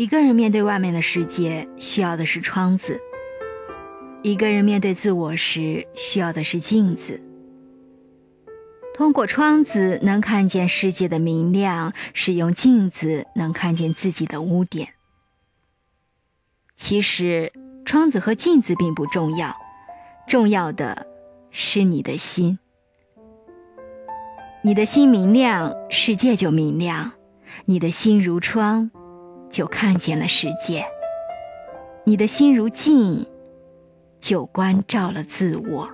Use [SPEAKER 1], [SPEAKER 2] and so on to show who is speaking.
[SPEAKER 1] 一个人面对外面的世界，需要的是窗子；一个人面对自我时，需要的是镜子。通过窗子能看见世界的明亮，使用镜子能看见自己的污点。其实，窗子和镜子并不重要，重要的是你的心。你的心明亮，世界就明亮；你的心如窗，就看见了世界；你的心如镜，就关照了自我。